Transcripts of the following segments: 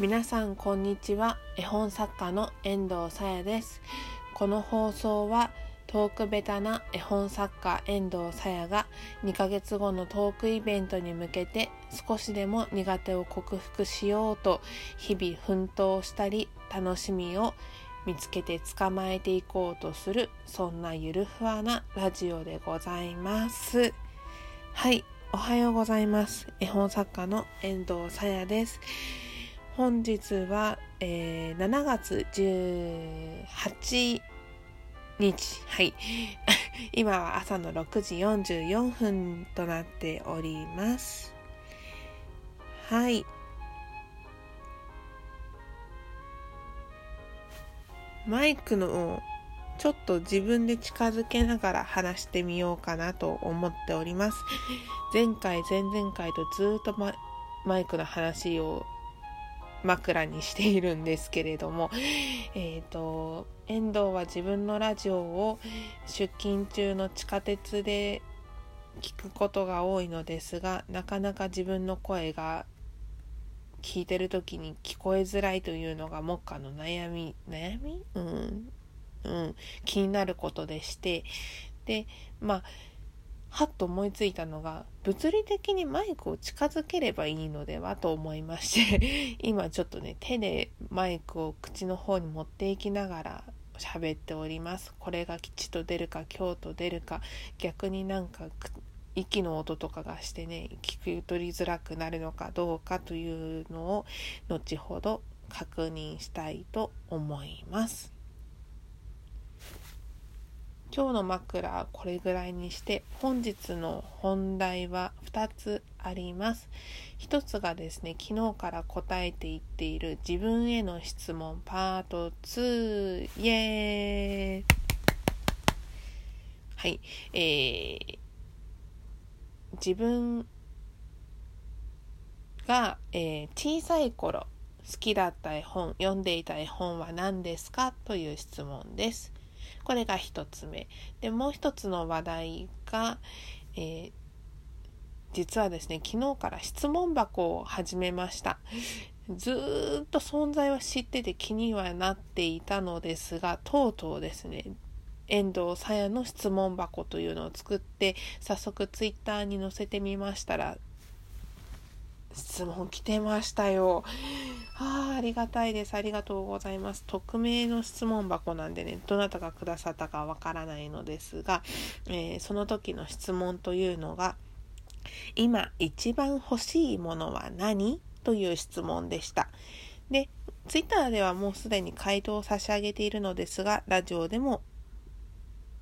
皆さんこんにちは。絵本作家の遠藤さやです。この放送はトークベタな絵本作家遠藤さやが2ヶ月後のトークイベントに向けて少しでも苦手を克服しようと日々奮闘したり楽しみを見つけて捕まえていこうとするそんなゆるふわなラジオでございます。はいおはようございます。絵本作家の遠藤さやです。本日は、えー、7月18日。はい。今は朝の6時44分となっております。はい。マイクのちょっと自分で近づけながら話してみようかなと思っております。前回前々回とずっとママイクの話を枕にしているんですけれども、えっ、ー、と、遠藤は自分のラジオを出勤中の地下鉄で聞くことが多いのですが、なかなか自分の声が聞いてる時に聞こえづらいというのが目下の悩み、悩み？うん。うん。気になることでして、で、まあ、はっと思いついたのが物理的にマイクを近づければいいのではと思いまして 今ちょっとね手でマイクを口の方に持っていきながら喋っておりますこれが吉と出るか今日と出るか逆になんか息の音とかがしてね聞き取りづらくなるのかどうかというのを後ほど確認したいと思います。今日の枕はこれぐらいにして本日の本題は2つあります。1つがですね、昨日から答えていっている自分への質問パート2イエーイはい、えー、自分が、えー、小さい頃好きだった絵本読んでいた絵本は何ですか？という質問です。これが一つ目。で、もう一つの話題が、えー、実はですね、昨日から質問箱を始めました。ずっと存在は知ってて気にはなっていたのですが、とうとうですね、遠藤さやの質問箱というのを作って、早速ツイッターに載せてみましたら、質問来てましたよ。ああ、ありがたいです。ありがとうございます。匿名の質問箱なんでね、どなたがくださったかわからないのですが、えー、その時の質問というのが、今一番欲しいものは何？という質問でした。で、ツイッターではもうすでに回答を差し上げているのですが、ラジオでも、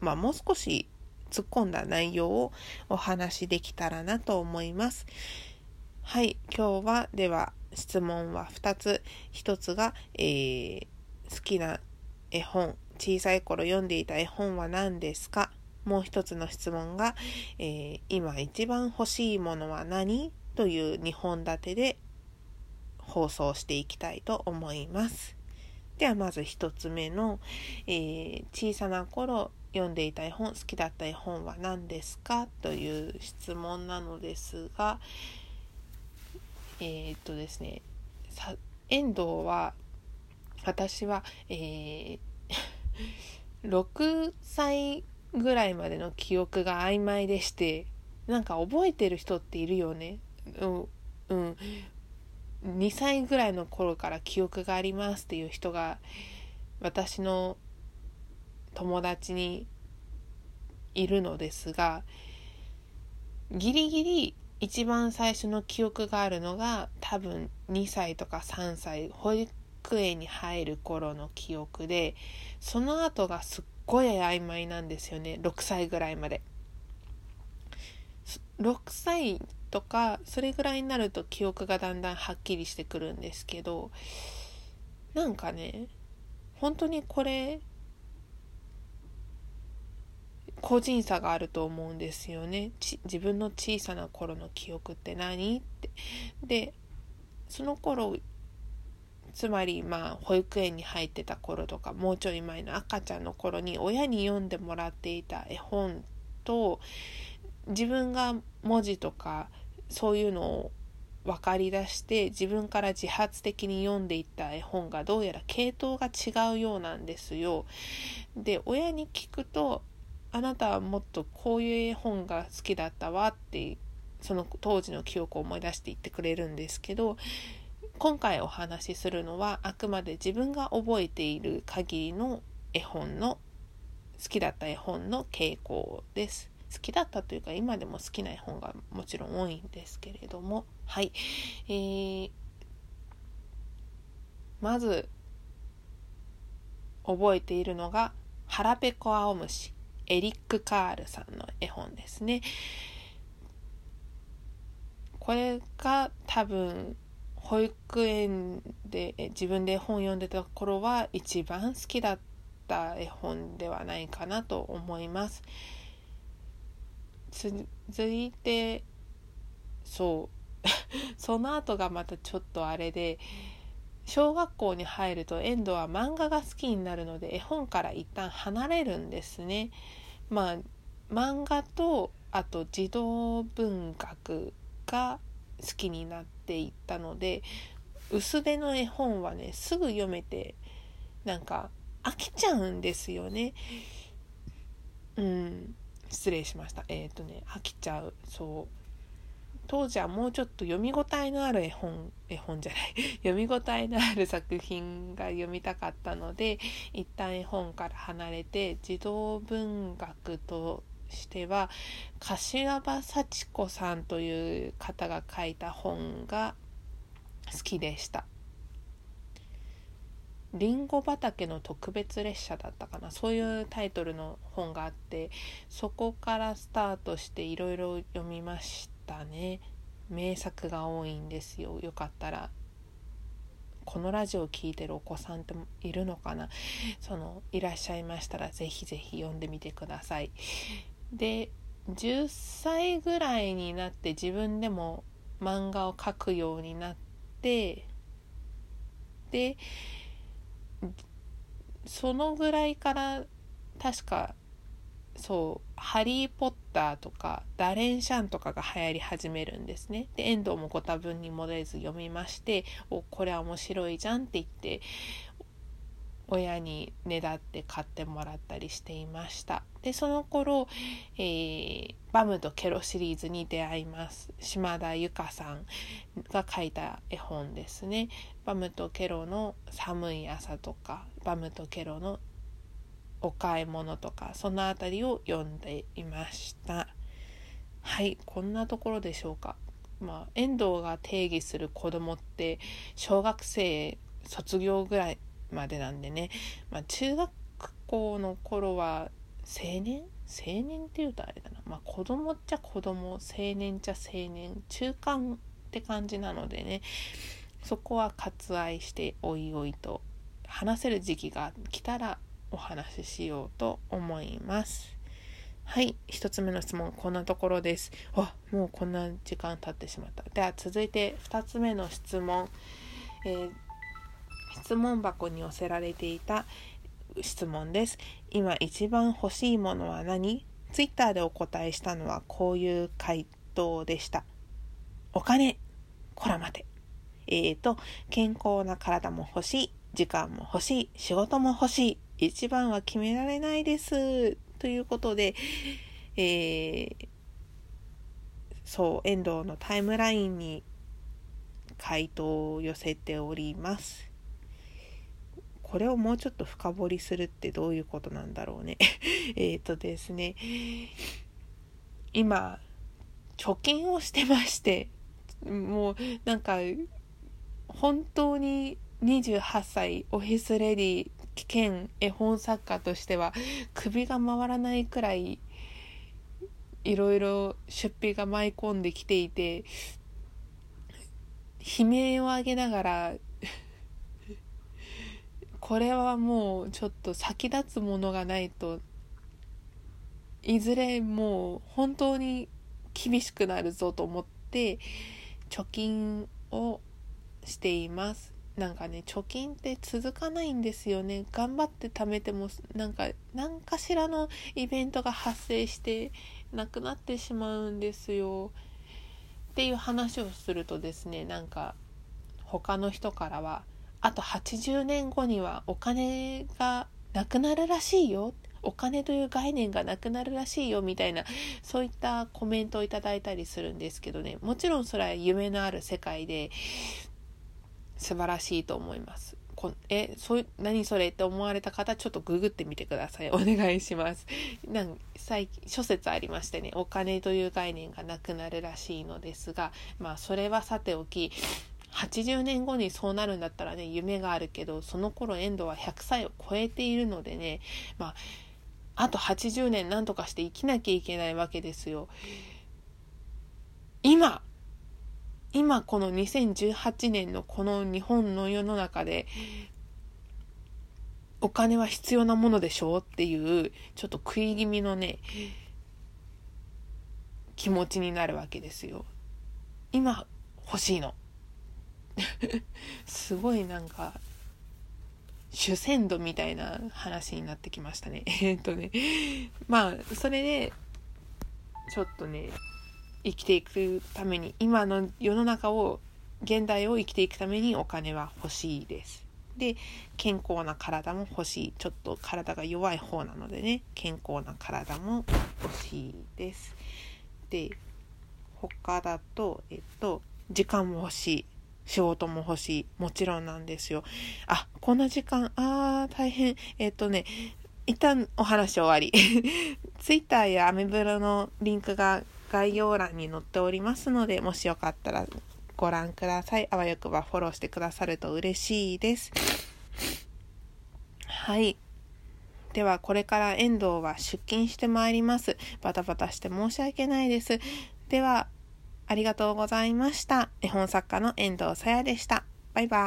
まあもう少し突っ込んだ内容をお話しできたらなと思います。はい、今日はでは質問は2つ。1つが、えー、好きな絵本、小さい頃読んでいた絵本は何ですか？もう一つの質問が、えー、今一番欲しいものは何？という2本立てで放送していきたいと思います。ではまず1つ目の、えー、小さな頃読んでいた絵本好きだった絵本は何ですか？という質問なのですが、えー、っとですねさ遠藤は私は、えー、6歳ぐらいまでの記憶が曖昧でしてなんか覚えてる人っているよね。うん2歳ぐらいの頃から記憶がありますっていう人が私の友達にいるのですがギリギリ一番最初の記憶があるのが多分2歳とか3歳保育園に入る頃の記憶でその後がすっごい曖昧なんですよね。6歳ぐらいまで。6歳とかそれぐらいになると記憶がだんだんはっきりしてくるんですけどなんかね本当にこれ個人差があると思うんですよね自分の小さな頃の記憶って何ってでその頃つまりまあ保育園に入ってた頃とかもうちょい前の赤ちゃんの頃に親に読んでもらっていた絵本と自分が文字とかそういうのを分かりだして自分から自発的に読んでいった絵本がどうやら系統が違うようなんですよ。で親に聞くとあなたはもっとこういう絵本が好きだったわってその当時の記憶を思い出して言ってくれるんですけど今回お話しするのはあくまで自分が覚えている限りの絵本の好きだった絵本の傾向です。好きだったというか今でも好きな絵本がもちろん多いんですけれども。はい、えー、まず覚えているのが「腹ペコ青虫」エリック・カールさんの絵本ですね。これが多分保育園で自分で本読んでた頃は一番好きだった絵本ではないかなと思います。続いてそう その後がまたちょっとあれで小学校に入ると遠藤は漫画が好きになるので絵本から一旦離れるんですね。まあ漫画とあと児童文学が好きになっていったので薄手の絵本はねすぐ読めてなんか飽きちゃうんですよね。うん失礼しましたえっ、ー、とね飽きちゃうそう当時はもうちょっと読み応えのある絵本絵本じゃない 読み応えのある作品が読みたかったので一旦絵本から離れて児童文学としては柏葉幸子さんという方が書いた本が好きでした。りんご畑の特別列車だったかなそういうタイトルの本があってそこからスタートしていろいろ読みましたね。名作が多いんですよ。よかったら。このラジオを聴いてるお子さんっているのかな？そのいらっしゃいましたら是非是非読んでみてください。で10歳ぐらいになって自分でも漫画を描くようになってでそのぐらいから確かそう「ハリー・ポッター」とか「ダレンシャン」とかが流行り始めるんですね。で遠藤もご多分に漏れず読みまして「おこれは面白いじゃん」って言って親にねだって買ってもらったりしていました。でその頃、えー、バムとケロシリーズに出会います。島田由香さんが書いた絵本ですね。バムとケロの寒い朝とかバムとケロのお買い物とかその辺りを読んでいました。はいこんなところでしょうか。まあ遠藤が定義する子供って小学生卒業ぐらいまでなんでね、まあ、中学校の頃は青年？青年っていうとあれだな、まあ、子供っちゃ子供青年っちゃ青年中間って感じなのでね。そこは割愛しておいおいと話せる時期が来たらお話ししようと思います。はい、1つ目の質問こんなところです。あもうこんな時間経ってしまった。では続いて2つ目の質問。えー質問箱に寄せられていた質問です。今一番欲しいものは何 ?Twitter でお答えしたのはこういう回答でした。お金こら待て。えーと、健康な体も欲しい。時間も欲しい。仕事も欲しい。一番は決められないです。ということで、えー、そう、遠藤のタイムラインに回答を寄せております。これをもうちょっと深掘りするってどういうことなんだろうね えっとですね今貯金をしてましてもうなんか本当に28歳オフィスレディ兼絵本作家としては首が回らないくらいいろいろ出費が舞い込んできていて悲鳴を上げながら これはもうちょっと先立つものがないといずれもう本当に厳しくなるぞと思って貯金をしています。なんかね貯金って続かないんですよね。頑張って貯めてもなんか何かしらのイベントが発生してなくなってしまうんですよ。っていう話をするとですねなんか他の人からはあと80年後にはお金がなくなるらしいよ。お金という概念がなくなるらしいよ。みたいなそういったコメントをいただいたりするんですけどね。もちろんそれは夢のある世界で素晴らしいと思います。こえそ何それって思われた方ちょっとググってみてください。お願いします。なん最近諸説ありましてねお金という概念がなくなるらしいのですがまあそれはさておき80年後にそうなるんだったらね夢があるけどその頃遠藤は100歳を超えているのでねまああと80年何とかして生きなきゃいけないわけですよ。今今この2018年のこの日本の世の中でお金は必要なものでしょうっていうちょっと食い気味のね気持ちになるわけですよ。今欲しいの。すごいなんか主戦度みたいな話になってきましたね。えっとねまあそれでちょっとね生きていくために今の世の中を現代を生きていくためにお金は欲しいです。で健康な体も欲しいちょっと体が弱い方なのでね健康な体も欲しいです。で他だとえっと時間も欲しい仕事も欲しいもちろんなんですよ。あこんな時間あー大変えっとね一旦お話終わり。Twitter やアメブロのリンクが概要欄に載っておりますので、もしよかったらご覧ください。あわよくばフォローしてくださると嬉しいです。はい。では、これから遠藤は出勤してまいります。バタバタして申し訳ないです。では、ありがとうございました。絵本作家の遠藤さやでした。バイバイ。